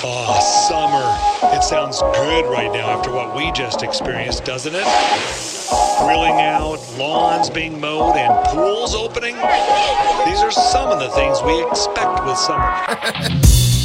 Oh, summer. It sounds good right now after what we just experienced, doesn't it? Grilling out, lawns being mowed, and pools opening. These are some of the things we expect with summer.